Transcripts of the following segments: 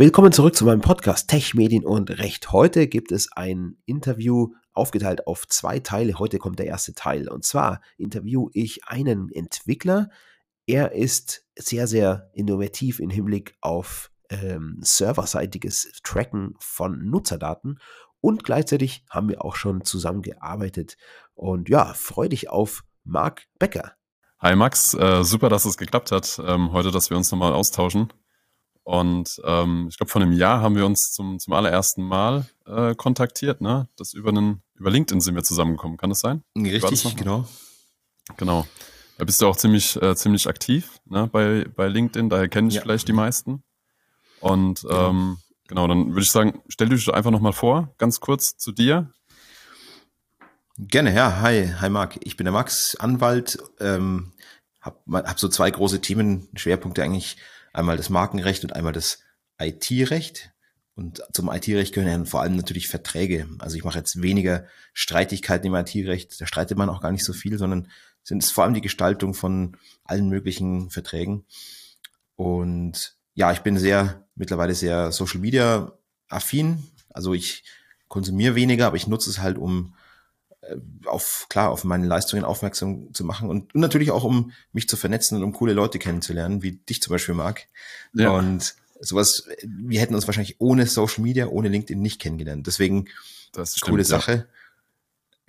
Willkommen zurück zu meinem Podcast Tech, Medien und Recht. Heute gibt es ein Interview aufgeteilt auf zwei Teile. Heute kommt der erste Teil. Und zwar interview ich einen Entwickler. Er ist sehr, sehr innovativ im Hinblick auf ähm, serverseitiges Tracken von Nutzerdaten. Und gleichzeitig haben wir auch schon zusammengearbeitet. Und ja, freu dich auf Marc Becker. Hi Max, äh, super, dass es geklappt hat, ähm, heute, dass wir uns nochmal austauschen. Und ähm, ich glaube, vor einem Jahr haben wir uns zum, zum allerersten Mal äh, kontaktiert, ne? Das über einen, über LinkedIn sind wir zusammengekommen, kann das sein? Richtig, genau. Genau. Da bist du auch ziemlich, äh, ziemlich aktiv ne? bei, bei LinkedIn, daher kenne ich ja. vielleicht die meisten. Und genau. Ähm, genau, dann würde ich sagen, stell dich einfach nochmal vor, ganz kurz zu dir. Gerne, ja. Hi, hi Marc. Ich bin der Max, Anwalt, ähm, hab, hab so zwei große Themen, Schwerpunkte eigentlich Einmal das Markenrecht und einmal das IT-Recht. Und zum IT-Recht gehören vor allem natürlich Verträge. Also ich mache jetzt weniger Streitigkeiten im IT-Recht. Da streitet man auch gar nicht so viel, sondern sind es vor allem die Gestaltung von allen möglichen Verträgen. Und ja, ich bin sehr, mittlerweile sehr Social Media affin. Also ich konsumiere weniger, aber ich nutze es halt, um auf, klar, auf meine Leistungen aufmerksam zu machen und, und, natürlich auch, um mich zu vernetzen und um coole Leute kennenzulernen, wie dich zum Beispiel mag. Ja. Und sowas, wir hätten uns wahrscheinlich ohne Social Media, ohne LinkedIn nicht kennengelernt. Deswegen, das stimmt, coole Sache. Ja.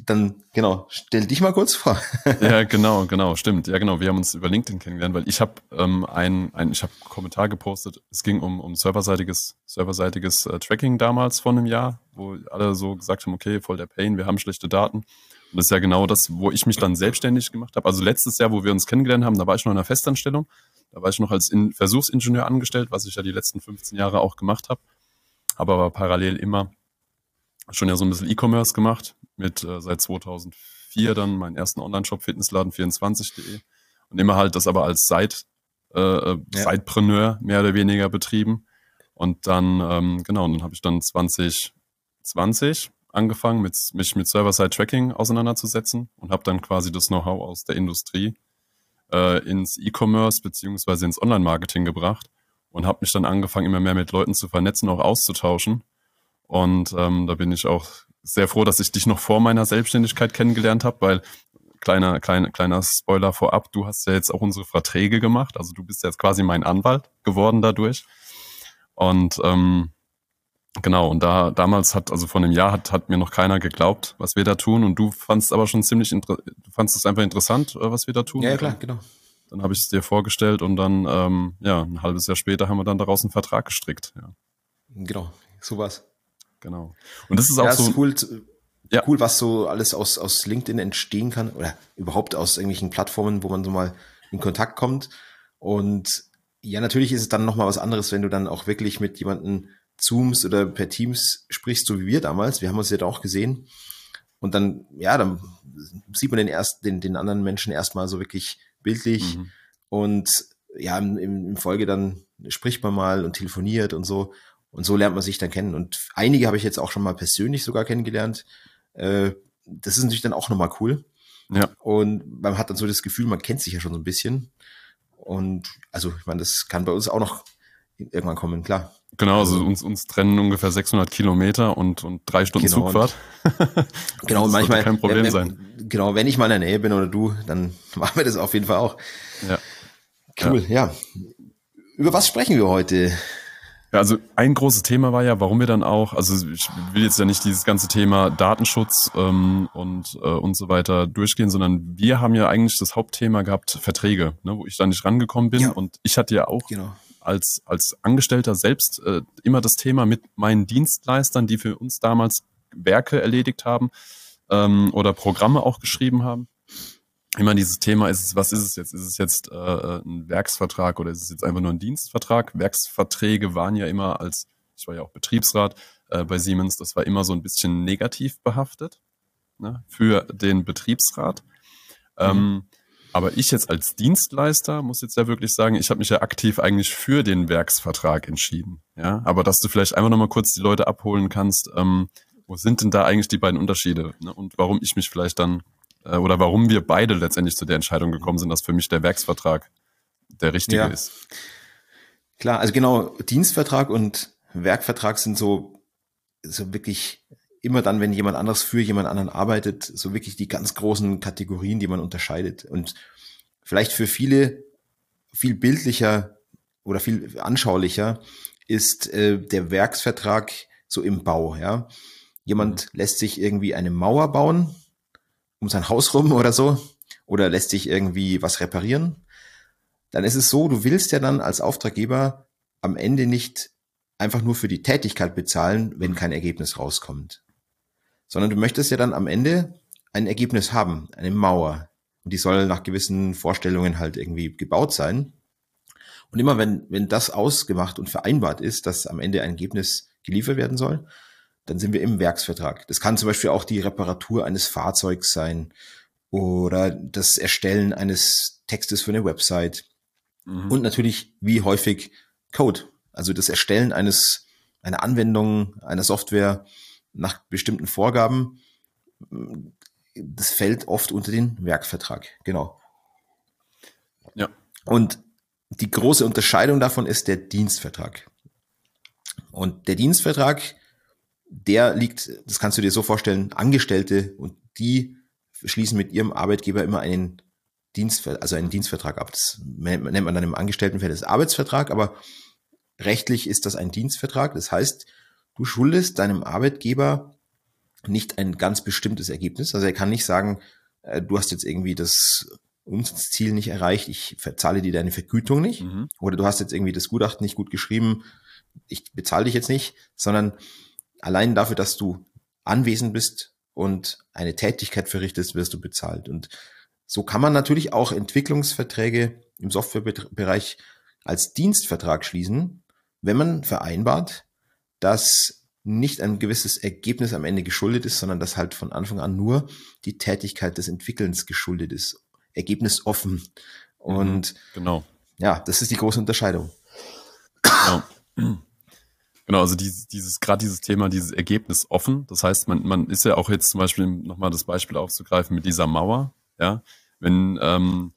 Dann, genau, stell dich mal kurz vor. ja, genau, genau, stimmt. Ja, genau, wir haben uns über LinkedIn kennengelernt, weil ich habe ähm, ein, ein, ich habe Kommentar gepostet, es ging um, um serverseitiges, serverseitiges äh, Tracking damals vor einem Jahr, wo alle so gesagt haben, okay, voll der Pain, wir haben schlechte Daten. Und das ist ja genau das, wo ich mich dann selbstständig gemacht habe. Also letztes Jahr, wo wir uns kennengelernt haben, da war ich noch in einer Festanstellung. Da war ich noch als in Versuchsingenieur angestellt, was ich ja die letzten 15 Jahre auch gemacht habe. Habe aber parallel immer schon ja so ein bisschen E-Commerce gemacht, mit äh, seit 2004 dann meinen ersten Online-Shop fitnessladen24.de und immer halt das aber als Side, äh, äh, ja. Sidepreneur mehr oder weniger betrieben. Und dann, ähm, genau, und dann habe ich dann 2020 angefangen, mit, mich mit Server-Side-Tracking auseinanderzusetzen und habe dann quasi das Know-how aus der Industrie äh, ins E-Commerce beziehungsweise ins Online-Marketing gebracht und habe mich dann angefangen, immer mehr mit Leuten zu vernetzen, auch auszutauschen und ähm, da bin ich auch sehr froh, dass ich dich noch vor meiner Selbstständigkeit kennengelernt habe, weil kleiner, kleiner, kleiner Spoiler vorab, du hast ja jetzt auch unsere Verträge gemacht. Also du bist jetzt quasi mein Anwalt geworden dadurch. Und ähm, genau, und da damals hat, also vor einem Jahr hat, hat mir noch keiner geglaubt, was wir da tun. Und du fandst aber schon ziemlich du fandst es einfach interessant, äh, was wir da tun. Ja, ja klar, genau. Dann habe ich es dir vorgestellt und dann, ähm, ja, ein halbes Jahr später haben wir dann daraus einen Vertrag gestrickt. Ja. Genau, sowas. Genau. Und das ist auch ja, so. Ist cool, ja. cool, was so alles aus, aus LinkedIn entstehen kann oder überhaupt aus irgendwelchen Plattformen, wo man so mal in Kontakt kommt. Und ja, natürlich ist es dann nochmal was anderes, wenn du dann auch wirklich mit jemandem zoomst oder per Teams sprichst, so wie wir damals. Wir haben uns ja da auch gesehen. Und dann, ja, dann sieht man den erst, den, den anderen Menschen erstmal so wirklich bildlich. Mhm. Und ja, im, im Folge dann spricht man mal und telefoniert und so. Und so lernt man sich dann kennen. Und einige habe ich jetzt auch schon mal persönlich sogar kennengelernt. Äh, das ist natürlich dann auch nochmal cool. Ja. Und man hat dann so das Gefühl, man kennt sich ja schon so ein bisschen. Und also, ich meine, das kann bei uns auch noch irgendwann kommen, klar. Genau, also uns, uns trennen ungefähr 600 Kilometer und, und drei Stunden genau, Zugfahrt. genau, und manchmal. kein Problem wenn, sein. Genau, wenn ich mal in der Nähe bin oder du, dann machen wir das auf jeden Fall auch. Ja. Cool, ja. ja. Über was sprechen wir heute? Ja, also ein großes Thema war ja, warum wir dann auch, also ich will jetzt ja nicht dieses ganze Thema Datenschutz ähm, und äh, und so weiter durchgehen, sondern wir haben ja eigentlich das Hauptthema gehabt Verträge, ne, wo ich da nicht rangekommen bin ja. und ich hatte ja auch genau. als als Angestellter selbst äh, immer das Thema mit meinen Dienstleistern, die für uns damals Werke erledigt haben ähm, oder Programme auch geschrieben haben immer dieses Thema ist, was ist es jetzt? Ist es jetzt äh, ein Werksvertrag oder ist es jetzt einfach nur ein Dienstvertrag? Werksverträge waren ja immer als, ich war ja auch Betriebsrat äh, bei Siemens, das war immer so ein bisschen negativ behaftet ne, für den Betriebsrat. Mhm. Ähm, aber ich jetzt als Dienstleister muss jetzt ja wirklich sagen, ich habe mich ja aktiv eigentlich für den Werksvertrag entschieden. Ja, aber dass du vielleicht einfach nochmal kurz die Leute abholen kannst, ähm, wo sind denn da eigentlich die beiden Unterschiede ne? und warum ich mich vielleicht dann äh, oder warum wir beide letztendlich zu der Entscheidung gekommen sind, dass für mich der Werksvertrag der richtige ja. ist. Klar, also genau, Dienstvertrag und Werkvertrag sind so, so wirklich immer dann, wenn jemand anderes für jemand anderen arbeitet, so wirklich die ganz großen Kategorien, die man unterscheidet. Und vielleicht für viele viel bildlicher oder viel anschaulicher ist äh, der Werksvertrag so im Bau. Ja, jemand mhm. lässt sich irgendwie eine Mauer bauen um sein Haus rum oder so oder lässt sich irgendwie was reparieren. Dann ist es so, du willst ja dann als Auftraggeber am Ende nicht einfach nur für die Tätigkeit bezahlen, wenn kein Ergebnis rauskommt, sondern du möchtest ja dann am Ende ein Ergebnis haben, eine Mauer. Und die soll nach gewissen Vorstellungen halt irgendwie gebaut sein. Und immer wenn, wenn das ausgemacht und vereinbart ist, dass am Ende ein Ergebnis geliefert werden soll, dann sind wir im Werksvertrag. Das kann zum Beispiel auch die Reparatur eines Fahrzeugs sein oder das Erstellen eines Textes für eine Website mhm. und natürlich wie häufig Code. Also das Erstellen eines, einer Anwendung, einer Software nach bestimmten Vorgaben. Das fällt oft unter den Werkvertrag. Genau. Ja. Und die große Unterscheidung davon ist der Dienstvertrag. Und der Dienstvertrag, der liegt, das kannst du dir so vorstellen, Angestellte und die schließen mit ihrem Arbeitgeber immer einen Dienst, also einen Dienstvertrag ab. Das nennt man dann im Angestelltenverhältnis Arbeitsvertrag, aber rechtlich ist das ein Dienstvertrag. Das heißt, du schuldest deinem Arbeitgeber nicht ein ganz bestimmtes Ergebnis. Also er kann nicht sagen, äh, du hast jetzt irgendwie das Umsatzziel nicht erreicht, ich zahle dir deine Vergütung nicht. Mhm. Oder du hast jetzt irgendwie das Gutachten nicht gut geschrieben, ich bezahle dich jetzt nicht, sondern allein dafür, dass du anwesend bist und eine Tätigkeit verrichtest, wirst du bezahlt. Und so kann man natürlich auch Entwicklungsverträge im Softwarebereich als Dienstvertrag schließen, wenn man vereinbart, dass nicht ein gewisses Ergebnis am Ende geschuldet ist, sondern dass halt von Anfang an nur die Tätigkeit des Entwickelns geschuldet ist. Ergebnis offen. Und mhm, genau. Ja, das ist die große Unterscheidung. Genau. Genau, also dieses, dieses gerade dieses Thema, dieses Ergebnis offen. Das heißt, man, man ist ja auch jetzt zum Beispiel nochmal das Beispiel aufzugreifen mit dieser Mauer. Ja, wenn ähm,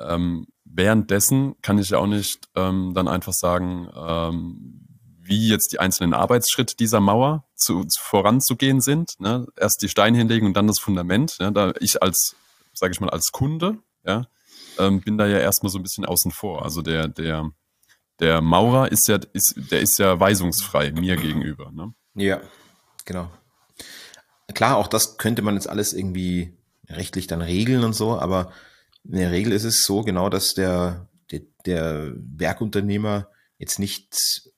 ähm, währenddessen kann ich ja auch nicht ähm, dann einfach sagen, ähm, wie jetzt die einzelnen Arbeitsschritte dieser Mauer zu, zu voranzugehen sind. Ne? Erst die Steine hinlegen und dann das Fundament. Ja? Da ich als, sage ich mal, als Kunde, ja, ähm, bin da ja erstmal so ein bisschen außen vor. Also der, der der Maurer ist ja, ist, der ist ja weisungsfrei mir gegenüber. Ne? Ja, genau. Klar, auch das könnte man jetzt alles irgendwie rechtlich dann regeln und so, aber in der Regel ist es so genau, dass der, der, der Werkunternehmer jetzt nicht,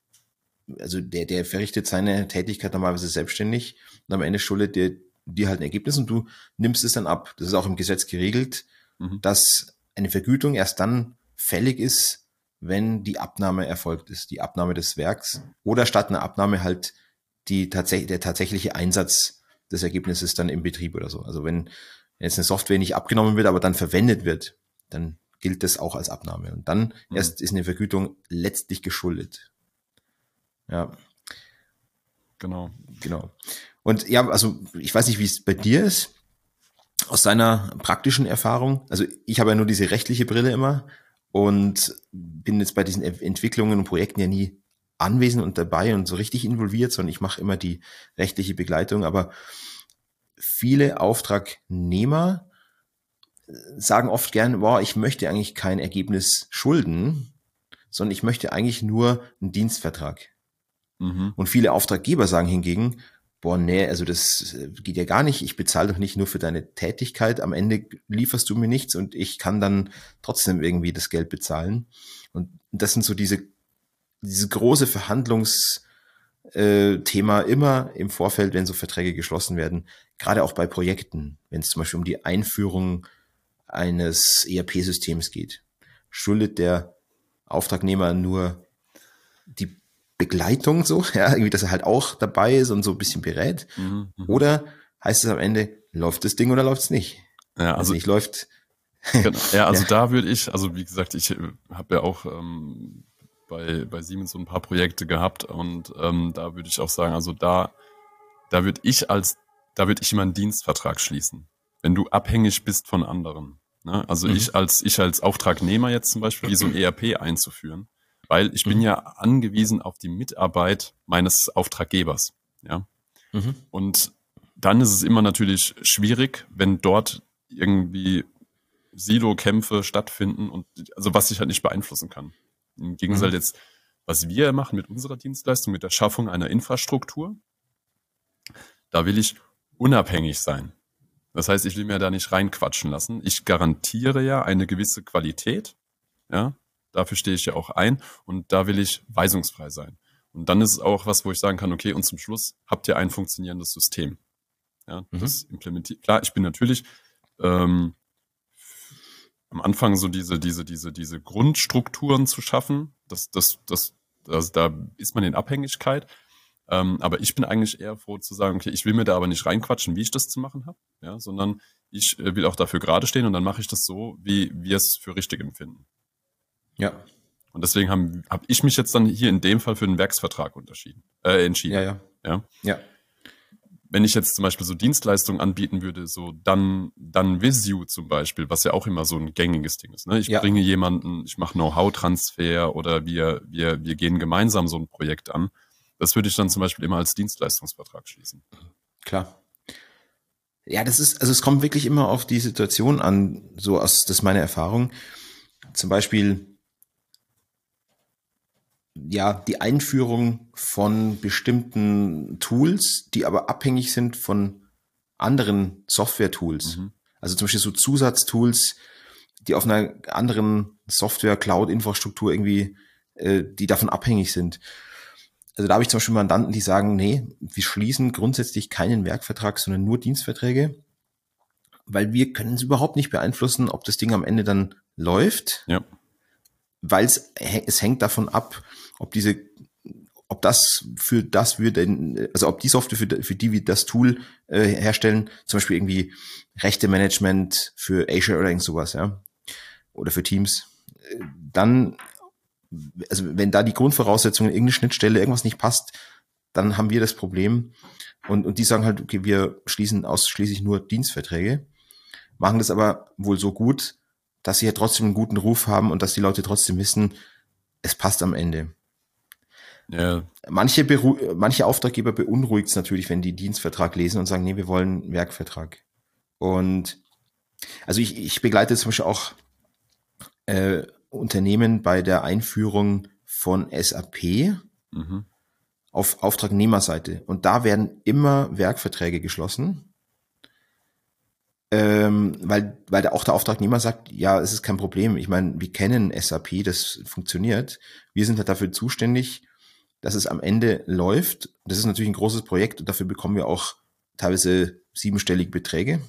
also der, der verrichtet seine Tätigkeit normalerweise selbstständig und am Ende schuldet der dir halt ein Ergebnis und du nimmst es dann ab. Das ist auch im Gesetz geregelt, mhm. dass eine Vergütung erst dann fällig ist, wenn die Abnahme erfolgt ist, die Abnahme des Werks oder statt einer Abnahme halt die tatsächlich der tatsächliche Einsatz des Ergebnisses dann im Betrieb oder so. Also wenn jetzt eine Software nicht abgenommen wird, aber dann verwendet wird, dann gilt das auch als Abnahme und dann mhm. erst ist eine Vergütung letztlich geschuldet. Ja. Genau. Genau. Und ja, also ich weiß nicht, wie es bei dir ist aus deiner praktischen Erfahrung. Also ich habe ja nur diese rechtliche Brille immer und bin jetzt bei diesen Entwicklungen und Projekten ja nie anwesend und dabei und so richtig involviert, sondern ich mache immer die rechtliche Begleitung. Aber viele Auftragnehmer sagen oft gern, boah, ich möchte eigentlich kein Ergebnis schulden, sondern ich möchte eigentlich nur einen Dienstvertrag. Mhm. Und viele Auftraggeber sagen hingegen, boah, nee, also das äh, geht ja gar nicht. Ich bezahle doch nicht nur für deine Tätigkeit. Am Ende lieferst du mir nichts und ich kann dann trotzdem irgendwie das Geld bezahlen. Und das sind so diese, diese große Verhandlungsthema äh, immer im Vorfeld, wenn so Verträge geschlossen werden, gerade auch bei Projekten, wenn es zum Beispiel um die Einführung eines ERP-Systems geht. Schuldet der Auftragnehmer nur die Begleitung so, ja, irgendwie, dass er halt auch dabei ist und so ein bisschen berät. Mhm, mhm. Oder heißt es am Ende, läuft das Ding oder läuft es nicht? Ja, also, nicht läuft. Genau. Ja, also ja. da würde ich, also wie gesagt, ich äh, habe ja auch ähm, bei, bei Siemens so ein paar Projekte gehabt und ähm, da würde ich auch sagen, also da, da würde ich als, da würde ich immer einen Dienstvertrag schließen, wenn du abhängig bist von anderen. Ne? Also mhm. ich als, ich als Auftragnehmer jetzt zum Beispiel, wie so ein ERP einzuführen, weil ich mhm. bin ja angewiesen auf die Mitarbeit meines Auftraggebers. Ja. Mhm. Und dann ist es immer natürlich schwierig, wenn dort irgendwie Silo-Kämpfe stattfinden und also was ich halt nicht beeinflussen kann. Im Gegensatz mhm. jetzt, was wir machen mit unserer Dienstleistung, mit der Schaffung einer Infrastruktur, da will ich unabhängig sein. Das heißt, ich will mir da nicht reinquatschen lassen. Ich garantiere ja eine gewisse Qualität. Ja, dafür stehe ich ja auch ein und da will ich weisungsfrei sein. Und dann ist es auch was, wo ich sagen kann, okay, und zum Schluss habt ihr ein funktionierendes System. Ja, mhm. das implementiert. Klar, ich bin natürlich ähm, am Anfang so diese, diese, diese, diese Grundstrukturen zu schaffen. Das, das, das, das, da ist man in Abhängigkeit. Ähm, aber ich bin eigentlich eher froh zu sagen, okay, ich will mir da aber nicht reinquatschen, wie ich das zu machen habe, ja, sondern ich äh, will auch dafür gerade stehen und dann mache ich das so, wie wir es für richtig empfinden. Ja. Und deswegen habe hab ich mich jetzt dann hier in dem Fall für den Werksvertrag unterschieden, äh, entschieden. Ja, ja. Ja. ja wenn ich jetzt zum Beispiel so Dienstleistungen anbieten würde, so dann, dann Visio zum Beispiel, was ja auch immer so ein gängiges Ding ist. Ne? Ich ja. bringe jemanden, ich mache Know-how-Transfer oder wir, wir, wir gehen gemeinsam so ein Projekt an. Das würde ich dann zum Beispiel immer als Dienstleistungsvertrag schließen. Klar. Ja, das ist, also es kommt wirklich immer auf die Situation an, so aus, das ist meine Erfahrung. Zum Beispiel, ja, die Einführung von bestimmten Tools, die aber abhängig sind von anderen Software-Tools. Mhm. Also zum Beispiel so Zusatztools, die auf einer anderen Software-Cloud-Infrastruktur irgendwie, äh, die davon abhängig sind. Also da habe ich zum Beispiel Mandanten, die sagen, nee, wir schließen grundsätzlich keinen Werkvertrag, sondern nur Dienstverträge, weil wir können es überhaupt nicht beeinflussen, ob das Ding am Ende dann läuft. Ja. Weil es, es hängt davon ab, ob diese, ob das für das wir denn, also ob die Software für, für die wir das Tool äh, herstellen, zum Beispiel irgendwie Rechte-Management für Azure oder irgend sowas, ja, oder für Teams, äh, dann, also wenn da die Grundvoraussetzungen, irgendeine Schnittstelle, irgendwas nicht passt, dann haben wir das Problem. Und, und die sagen halt, okay, wir schließen ausschließlich nur Dienstverträge, machen das aber wohl so gut, dass sie ja trotzdem einen guten Ruf haben und dass die Leute trotzdem wissen, es passt am Ende. Ja. Manche, Beru manche Auftraggeber beunruhigt es natürlich, wenn die Dienstvertrag lesen und sagen, nee, wir wollen Werkvertrag. Und also ich, ich begleite zum Beispiel auch äh, Unternehmen bei der Einführung von SAP mhm. auf Auftragnehmerseite. Und da werden immer Werkverträge geschlossen, ähm, weil, weil der, auch der Auftragnehmer sagt, ja, es ist kein Problem. Ich meine, wir kennen SAP, das funktioniert. Wir sind halt dafür zuständig, dass es am Ende läuft. Das ist natürlich ein großes Projekt und dafür bekommen wir auch teilweise siebenstellige Beträge.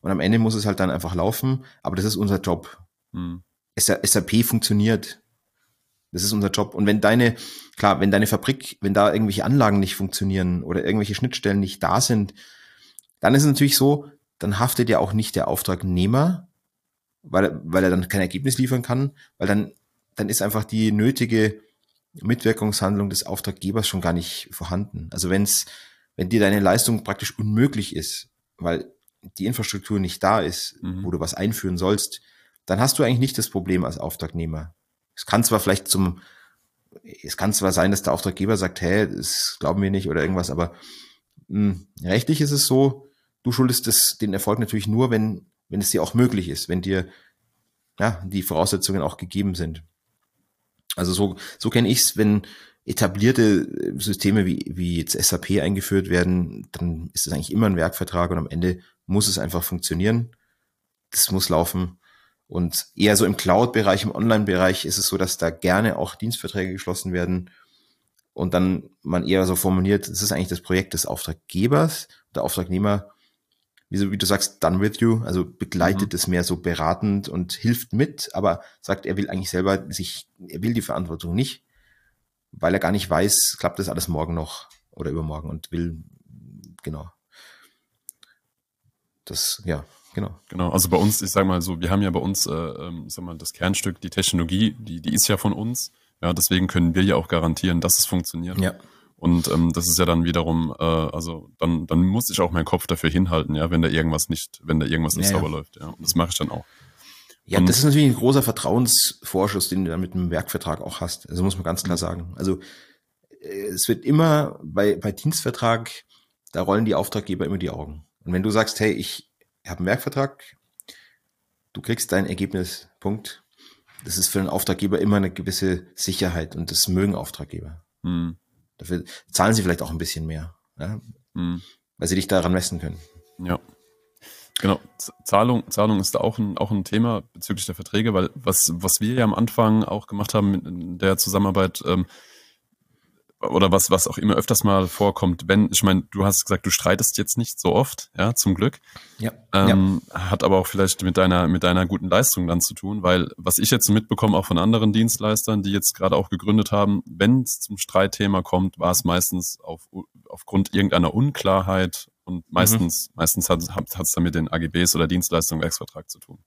Und am Ende muss es halt dann einfach laufen, aber das ist unser Job. Hm. SAP funktioniert. Das ist unser Job. Und wenn deine, klar, wenn deine Fabrik, wenn da irgendwelche Anlagen nicht funktionieren oder irgendwelche Schnittstellen nicht da sind, dann ist es natürlich so, dann haftet ja auch nicht der Auftragnehmer, weil, weil er dann kein Ergebnis liefern kann, weil dann, dann ist einfach die nötige Mitwirkungshandlung des Auftraggebers schon gar nicht vorhanden. Also wenn's, wenn dir deine Leistung praktisch unmöglich ist, weil die Infrastruktur nicht da ist, mhm. wo du was einführen sollst, dann hast du eigentlich nicht das Problem als Auftragnehmer. Es kann zwar vielleicht zum, es kann zwar sein, dass der Auftraggeber sagt, hä, das glauben wir nicht oder irgendwas, aber mh, hm, rechtlich ist es so, du schuldest das, den Erfolg natürlich nur, wenn, wenn es dir auch möglich ist, wenn dir ja, die Voraussetzungen auch gegeben sind. Also so, so kenne ich es, wenn etablierte Systeme wie, wie jetzt SAP eingeführt werden, dann ist es eigentlich immer ein Werkvertrag und am Ende muss es einfach funktionieren. Das muss laufen. Und eher so im Cloud-Bereich, im Online-Bereich ist es so, dass da gerne auch Dienstverträge geschlossen werden und dann man eher so formuliert, es ist eigentlich das Projekt des Auftraggebers. Der Auftragnehmer wie, wie du sagst, done with you, also begleitet mhm. es mehr so beratend und hilft mit, aber sagt, er will eigentlich selber sich, er will die Verantwortung nicht, weil er gar nicht weiß, klappt das alles morgen noch oder übermorgen und will, genau. Das, ja, genau. Genau, also bei uns, ich sag mal so, wir haben ja bei uns, äh, ähm, ich sag mal, das Kernstück, die Technologie, die, die ist ja von uns. Ja, deswegen können wir ja auch garantieren, dass es funktioniert. Ja. Und ähm, das ist ja dann wiederum, äh, also dann, dann muss ich auch meinen Kopf dafür hinhalten, ja, wenn da irgendwas nicht, wenn da irgendwas nicht ja, sauber ja. läuft, ja. Und das mache ich dann auch. Ja, das ist natürlich ein großer Vertrauensvorschuss, den du da mit einem Werkvertrag auch hast. Also muss man ganz klar sagen. Also äh, es wird immer bei, bei Dienstvertrag, da rollen die Auftraggeber immer die Augen. Und wenn du sagst, hey, ich habe einen Werkvertrag, du kriegst dein Ergebnis, Punkt. Das ist für einen Auftraggeber immer eine gewisse Sicherheit und das mögen Auftraggeber. Mhm. Dafür zahlen sie vielleicht auch ein bisschen mehr, ja? mhm. weil sie dich daran messen können. Ja. Genau, Zahlung, Zahlung ist auch ein, auch ein Thema bezüglich der Verträge, weil was, was wir ja am Anfang auch gemacht haben in der Zusammenarbeit, ähm, oder was, was auch immer öfters mal vorkommt, wenn, ich meine, du hast gesagt, du streitest jetzt nicht so oft, ja, zum Glück. Ja, ähm, ja. Hat aber auch vielleicht mit deiner, mit deiner guten Leistung dann zu tun, weil was ich jetzt mitbekomme, auch von anderen Dienstleistern, die jetzt gerade auch gegründet haben, wenn es zum Streitthema kommt, war es meistens auf, aufgrund irgendeiner Unklarheit und meistens, mhm. meistens hat es dann mit den AGBs oder Dienstleistungswerksvertrag zu tun.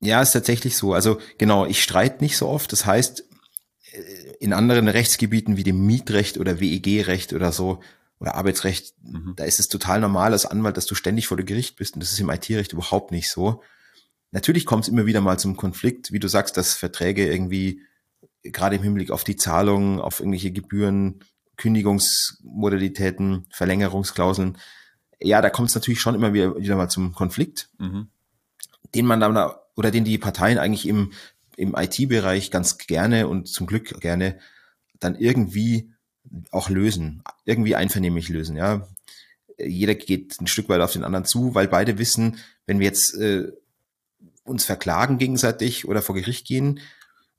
Ja, ist tatsächlich so. Also genau, ich streite nicht so oft. Das heißt, in anderen Rechtsgebieten wie dem Mietrecht oder WEG-Recht oder so oder Arbeitsrecht, mhm. da ist es total normal als Anwalt, dass du ständig vor dem Gericht bist und das ist im IT-Recht überhaupt nicht so. Natürlich kommt es immer wieder mal zum Konflikt, wie du sagst, dass Verträge irgendwie gerade im Hinblick auf die Zahlung, auf irgendwelche Gebühren Kündigungsmodalitäten, Verlängerungsklauseln. Ja, da kommt es natürlich schon immer wieder, wieder mal zum Konflikt, mhm. den man dann oder den die Parteien eigentlich im, im IT-Bereich ganz gerne und zum Glück gerne dann irgendwie auch lösen, irgendwie einvernehmlich lösen, ja. Jeder geht ein Stück weit auf den anderen zu, weil beide wissen, wenn wir jetzt äh, uns verklagen gegenseitig oder vor Gericht gehen,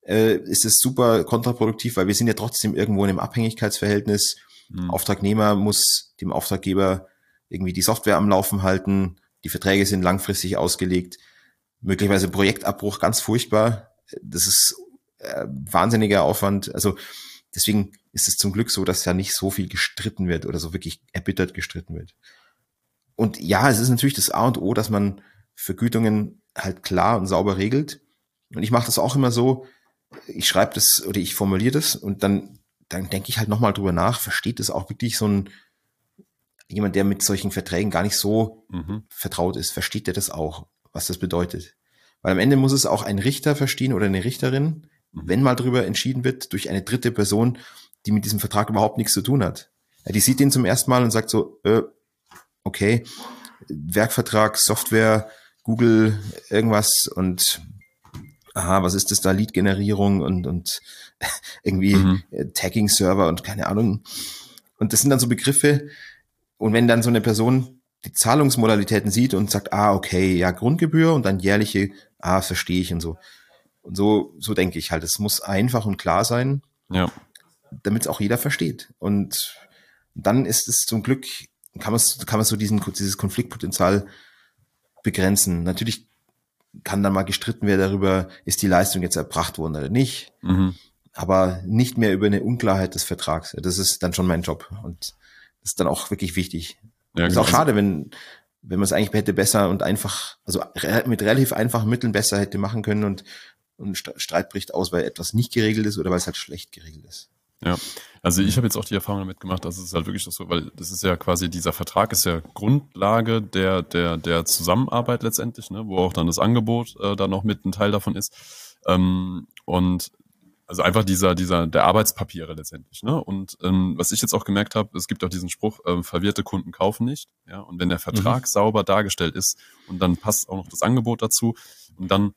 äh, ist es super kontraproduktiv, weil wir sind ja trotzdem irgendwo in einem Abhängigkeitsverhältnis. Mhm. Auftragnehmer muss dem Auftraggeber irgendwie die Software am Laufen halten. Die Verträge sind langfristig ausgelegt. Möglicherweise Projektabbruch, ganz furchtbar. Das ist äh, wahnsinniger Aufwand. Also deswegen ist es zum Glück so, dass ja nicht so viel gestritten wird oder so wirklich erbittert gestritten wird. Und ja, es ist natürlich das A und O, dass man Vergütungen halt klar und sauber regelt. Und ich mache das auch immer so, ich schreibe das oder ich formuliere das und dann, dann denke ich halt nochmal drüber nach, versteht das auch wirklich so ein, jemand, der mit solchen Verträgen gar nicht so mhm. vertraut ist, versteht der das auch, was das bedeutet? Weil am Ende muss es auch ein Richter verstehen oder eine Richterin, mhm. wenn mal drüber entschieden wird, durch eine dritte Person, die mit diesem Vertrag überhaupt nichts zu tun hat. Die sieht den zum ersten Mal und sagt so, äh, okay, Werkvertrag, Software, Google, irgendwas und aha, was ist das da, Lead-Generierung und, und irgendwie mhm. Äh, Tagging-Server und keine Ahnung. Und das sind dann so Begriffe. Und wenn dann so eine Person die Zahlungsmodalitäten sieht und sagt, ah, okay, ja, Grundgebühr und dann jährliche, ah, verstehe ich und so. Und so, so denke ich halt, es muss einfach und klar sein, ja. damit es auch jeder versteht. Und dann ist es zum Glück, kann man, kann man so diesen, dieses Konfliktpotenzial begrenzen. Natürlich kann dann mal gestritten werden darüber, ist die Leistung jetzt erbracht worden oder nicht. Mhm. Aber nicht mehr über eine Unklarheit des Vertrags. Das ist dann schon mein Job. Und das ist dann auch wirklich wichtig. Ja, ist auch genau. schade, wenn, wenn man es eigentlich hätte besser und einfach, also mit relativ einfachen Mitteln besser hätte machen können und, und Streit bricht aus, weil etwas nicht geregelt ist oder weil es halt schlecht geregelt ist. Ja, also ich habe jetzt auch die Erfahrung damit gemacht, dass es halt wirklich so, weil das ist ja quasi, dieser Vertrag ist ja Grundlage der, der, der Zusammenarbeit letztendlich, ne, wo auch dann das Angebot äh, dann noch mit ein Teil davon ist. Ähm, und also einfach dieser, dieser, der Arbeitspapiere letztendlich. Ne? Und ähm, was ich jetzt auch gemerkt habe, es gibt auch diesen Spruch, ähm, verwirrte Kunden kaufen nicht. Ja, und wenn der Vertrag mhm. sauber dargestellt ist und dann passt auch noch das Angebot dazu und dann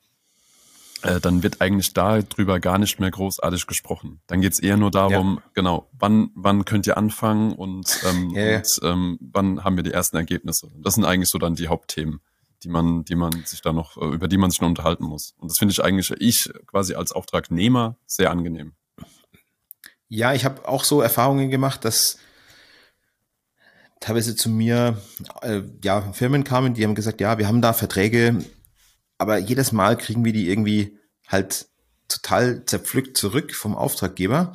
äh, dann wird eigentlich darüber gar nicht mehr großartig gesprochen. Dann geht's eher nur darum, ja. genau, wann, wann könnt ihr anfangen und, ähm, ja, und ähm, wann haben wir die ersten Ergebnisse. Das sind eigentlich so dann die Hauptthemen, die man, die man sich da noch, äh, über die man sich noch unterhalten muss. Und das finde ich eigentlich, ich quasi als Auftragnehmer sehr angenehm. Ja, ich habe auch so Erfahrungen gemacht, dass teilweise zu mir äh, ja Firmen kamen, die haben gesagt, ja, wir haben da Verträge, aber jedes Mal kriegen wir die irgendwie halt total zerpflückt zurück vom Auftraggeber.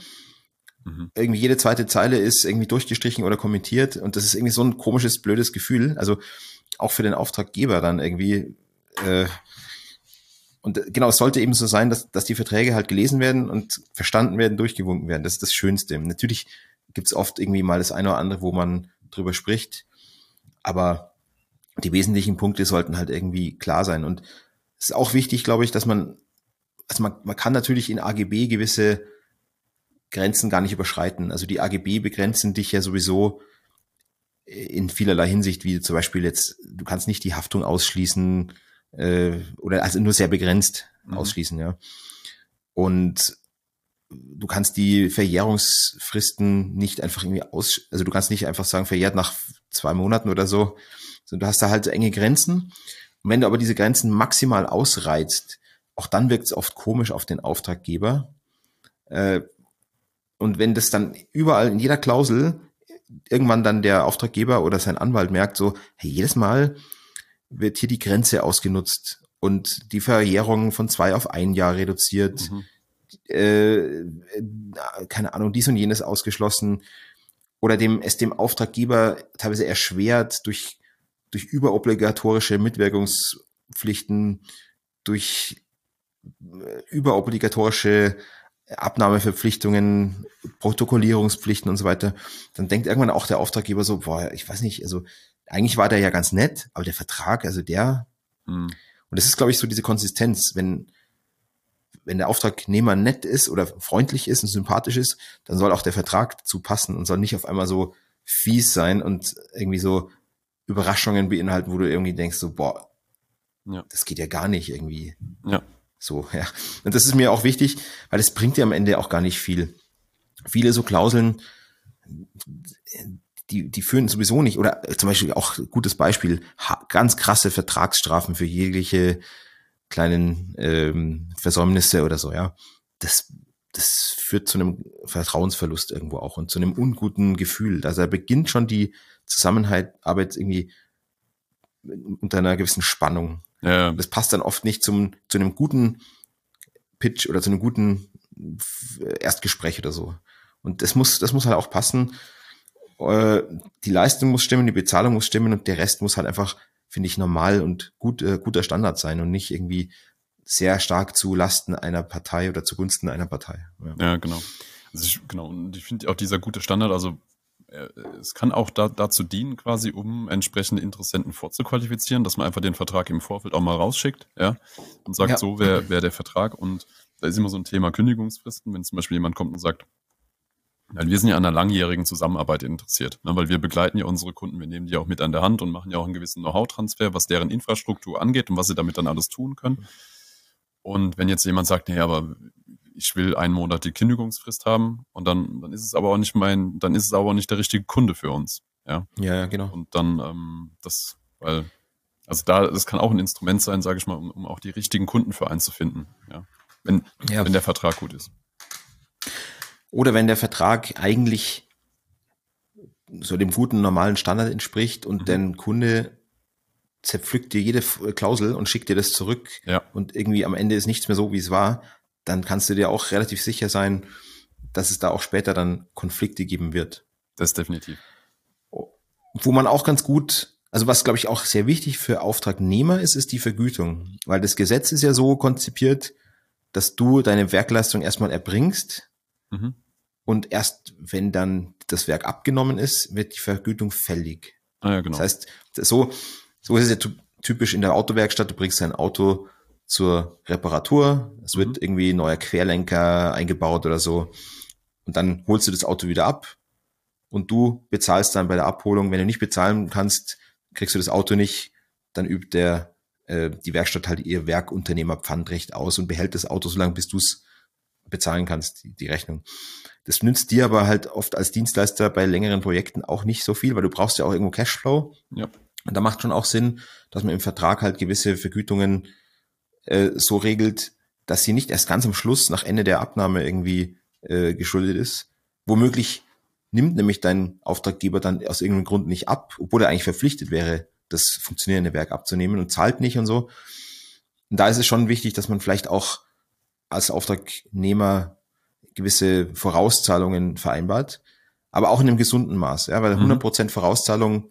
Mhm. Irgendwie jede zweite Zeile ist irgendwie durchgestrichen oder kommentiert und das ist irgendwie so ein komisches, blödes Gefühl. Also auch für den Auftraggeber dann irgendwie. Äh, und genau, es sollte eben so sein, dass, dass die Verträge halt gelesen werden und verstanden werden, durchgewunken werden. Das ist das Schönste. Natürlich gibt es oft irgendwie mal das eine oder andere, wo man drüber spricht, aber die wesentlichen Punkte sollten halt irgendwie klar sein. Und es ist auch wichtig, glaube ich, dass man, also man, man kann natürlich in AGB gewisse Grenzen gar nicht überschreiten. Also die AGB begrenzen dich ja sowieso in vielerlei Hinsicht, wie zum Beispiel jetzt, du kannst nicht die Haftung ausschließen äh, oder also nur sehr begrenzt mhm. ausschließen, ja. Und du kannst die Verjährungsfristen nicht einfach irgendwie aus, also du kannst nicht einfach sagen, verjährt nach zwei Monaten oder so. sondern du hast da halt so enge Grenzen. Und wenn du aber diese Grenzen maximal ausreizt, auch dann wirkt es oft komisch auf den Auftraggeber. Äh, und wenn das dann überall in jeder Klausel irgendwann dann der Auftraggeber oder sein Anwalt merkt so, hey, jedes Mal wird hier die Grenze ausgenutzt und die Verjährung von zwei auf ein Jahr reduziert, mhm. äh, keine Ahnung, dies und jenes ausgeschlossen oder dem es dem Auftraggeber teilweise erschwert durch durch überobligatorische Mitwirkungspflichten, durch äh, überobligatorische Abnahmeverpflichtungen, Protokollierungspflichten und so weiter, dann denkt irgendwann auch der Auftraggeber so, boah, ich weiß nicht, also eigentlich war der ja ganz nett, aber der Vertrag, also der, hm. und das ist, glaube ich, so diese Konsistenz, wenn, wenn der Auftragnehmer nett ist oder freundlich ist und sympathisch ist, dann soll auch der Vertrag dazu passen und soll nicht auf einmal so fies sein und irgendwie so Überraschungen beinhalten, wo du irgendwie denkst, so, boah, ja. das geht ja gar nicht irgendwie. Ja. So, ja. Und das ist mir auch wichtig, weil es bringt dir am Ende auch gar nicht viel. Viele so Klauseln, die, die führen sowieso nicht, oder zum Beispiel auch gutes Beispiel, ganz krasse Vertragsstrafen für jegliche kleinen ähm, Versäumnisse oder so, ja. Das, das führt zu einem Vertrauensverlust irgendwo auch und zu einem unguten Gefühl. Also da beginnt schon die Zusammenarbeit irgendwie unter einer gewissen Spannung. Ja. Das passt dann oft nicht zum, zu einem guten Pitch oder zu einem guten Erstgespräch oder so. Und das muss, das muss halt auch passen. Äh, die Leistung muss stimmen, die Bezahlung muss stimmen und der Rest muss halt einfach, finde ich, normal und gut, äh, guter Standard sein und nicht irgendwie sehr stark zu Lasten einer Partei oder zugunsten einer Partei. Ja, ja genau. Also ich, genau, und ich finde auch dieser gute Standard, also es kann auch da, dazu dienen, quasi, um entsprechende Interessenten vorzuqualifizieren, dass man einfach den Vertrag im Vorfeld auch mal rausschickt, ja, und sagt, ja. so wäre wär der Vertrag. Und da ist immer so ein Thema Kündigungsfristen, wenn zum Beispiel jemand kommt und sagt, weil wir sind ja an einer langjährigen Zusammenarbeit interessiert, ne, weil wir begleiten ja unsere Kunden, wir nehmen die auch mit an der Hand und machen ja auch einen gewissen Know-how-Transfer, was deren Infrastruktur angeht und was sie damit dann alles tun können. Und wenn jetzt jemand sagt, nee, aber ich will einen Monat die Kündigungsfrist haben und dann, dann ist es aber auch nicht mein, dann ist es aber auch nicht der richtige Kunde für uns. Ja, ja, genau. Und dann ähm, das, weil, also da, das kann auch ein Instrument sein, sage ich mal, um, um auch die richtigen Kunden für einen zu finden. Ja, wenn, ja. wenn der Vertrag gut ist. Oder wenn der Vertrag eigentlich so dem guten normalen Standard entspricht und mhm. dein Kunde zerpflückt dir jede Klausel und schickt dir das zurück ja. und irgendwie am Ende ist nichts mehr so, wie es war, dann kannst du dir auch relativ sicher sein, dass es da auch später dann Konflikte geben wird. Das ist definitiv. Wo man auch ganz gut, also was glaube ich auch sehr wichtig für Auftragnehmer ist, ist die Vergütung. Weil das Gesetz ist ja so konzipiert, dass du deine Werkleistung erstmal erbringst mhm. und erst wenn dann das Werk abgenommen ist, wird die Vergütung fällig. Ah, ja, genau. Das heißt, so, so ist es ja typisch in der Autowerkstatt, du bringst dein Auto zur Reparatur. Es wird mhm. irgendwie neuer Querlenker eingebaut oder so. Und dann holst du das Auto wieder ab und du bezahlst dann bei der Abholung. Wenn du nicht bezahlen kannst, kriegst du das Auto nicht, dann übt der äh, die Werkstatt halt ihr Werkunternehmerpfandrecht aus und behält das Auto so lange, bis du es bezahlen kannst, die, die Rechnung. Das nützt dir aber halt oft als Dienstleister bei längeren Projekten auch nicht so viel, weil du brauchst ja auch irgendwo Cashflow. Ja. Und da macht schon auch Sinn, dass man im Vertrag halt gewisse Vergütungen äh, so regelt, dass sie nicht erst ganz am Schluss nach Ende der Abnahme irgendwie äh, geschuldet ist. Womöglich nimmt nämlich dein Auftraggeber dann aus irgendeinem Grund nicht ab, obwohl er eigentlich verpflichtet wäre, das funktionierende Werk abzunehmen und zahlt nicht und so. Und da ist es schon wichtig, dass man vielleicht auch als Auftragnehmer gewisse Vorauszahlungen vereinbart, aber auch in einem gesunden Maß, ja, weil 100% mhm. Vorauszahlung,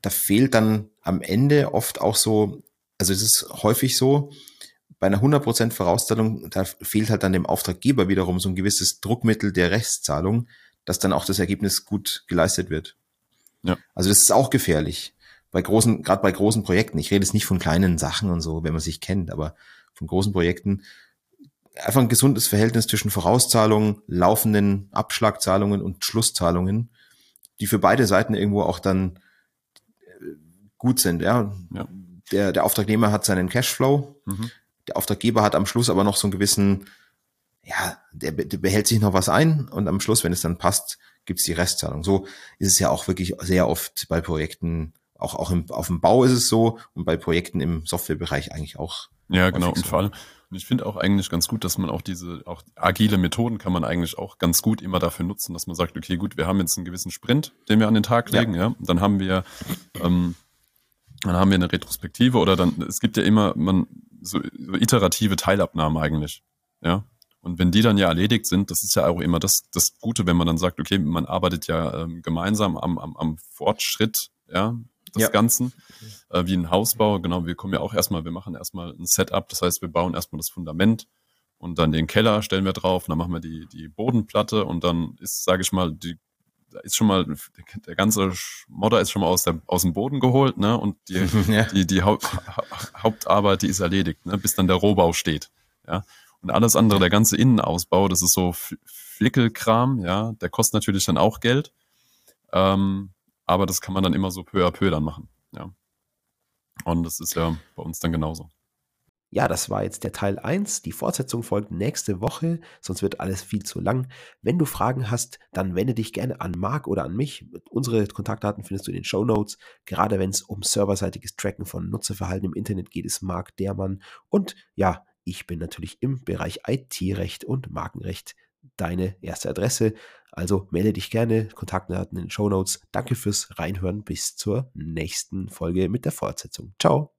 da fehlt dann am Ende oft auch so also es ist häufig so, bei einer 100% Vorauszahlung, da fehlt halt dann dem Auftraggeber wiederum so ein gewisses Druckmittel der Rechtszahlung, dass dann auch das Ergebnis gut geleistet wird. Ja. Also das ist auch gefährlich, bei großen, gerade bei großen Projekten, ich rede jetzt nicht von kleinen Sachen und so, wenn man sich kennt, aber von großen Projekten, einfach ein gesundes Verhältnis zwischen Vorauszahlungen, laufenden Abschlagzahlungen und Schlusszahlungen, die für beide Seiten irgendwo auch dann äh, gut sind. Ja. ja. Der, der Auftragnehmer hat seinen Cashflow, mhm. der Auftraggeber hat am Schluss aber noch so einen gewissen, ja, der, der behält sich noch was ein und am Schluss, wenn es dann passt, gibt's die Restzahlung. So ist es ja auch wirklich sehr oft bei Projekten, auch, auch im, auf dem Bau ist es so und bei Projekten im Softwarebereich eigentlich auch. Ja, genau. Und vor allem, und ich finde auch eigentlich ganz gut, dass man auch diese, auch agile Methoden kann man eigentlich auch ganz gut immer dafür nutzen, dass man sagt, okay, gut, wir haben jetzt einen gewissen Sprint, den wir an den Tag legen, ja. ja dann haben wir, ähm, dann haben wir eine Retrospektive oder dann, es gibt ja immer, man, so, so iterative Teilabnahmen eigentlich, ja. Und wenn die dann ja erledigt sind, das ist ja auch immer das, das Gute, wenn man dann sagt, okay, man arbeitet ja ähm, gemeinsam am, am, am Fortschritt, ja, des ja. Ganzen, äh, wie ein Hausbau. Genau, wir kommen ja auch erstmal, wir machen erstmal ein Setup, das heißt, wir bauen erstmal das Fundament und dann den Keller stellen wir drauf, und dann machen wir die, die Bodenplatte und dann ist, sage ich mal, die ist schon mal, der ganze Modder ist schon mal aus, der, aus dem Boden geholt, ne? Und die, ja. die, die Haupt, Hauptarbeit, die ist erledigt, ne? Bis dann der Rohbau steht. Ja. Und alles andere, der ganze Innenausbau, das ist so Flickelkram, ja, der kostet natürlich dann auch Geld. Ähm, aber das kann man dann immer so peu à peu dann machen. Ja. Und das ist ja bei uns dann genauso. Ja, das war jetzt der Teil 1. Die Fortsetzung folgt nächste Woche, sonst wird alles viel zu lang. Wenn du Fragen hast, dann wende dich gerne an Marc oder an mich. Unsere Kontaktdaten findest du in den Show Notes. Gerade wenn es um serverseitiges Tracken von Nutzerverhalten im Internet geht, ist Marc der Mann. Und ja, ich bin natürlich im Bereich IT-Recht und Markenrecht deine erste Adresse. Also melde dich gerne, Kontaktdaten in den Show Notes. Danke fürs Reinhören. Bis zur nächsten Folge mit der Fortsetzung. Ciao.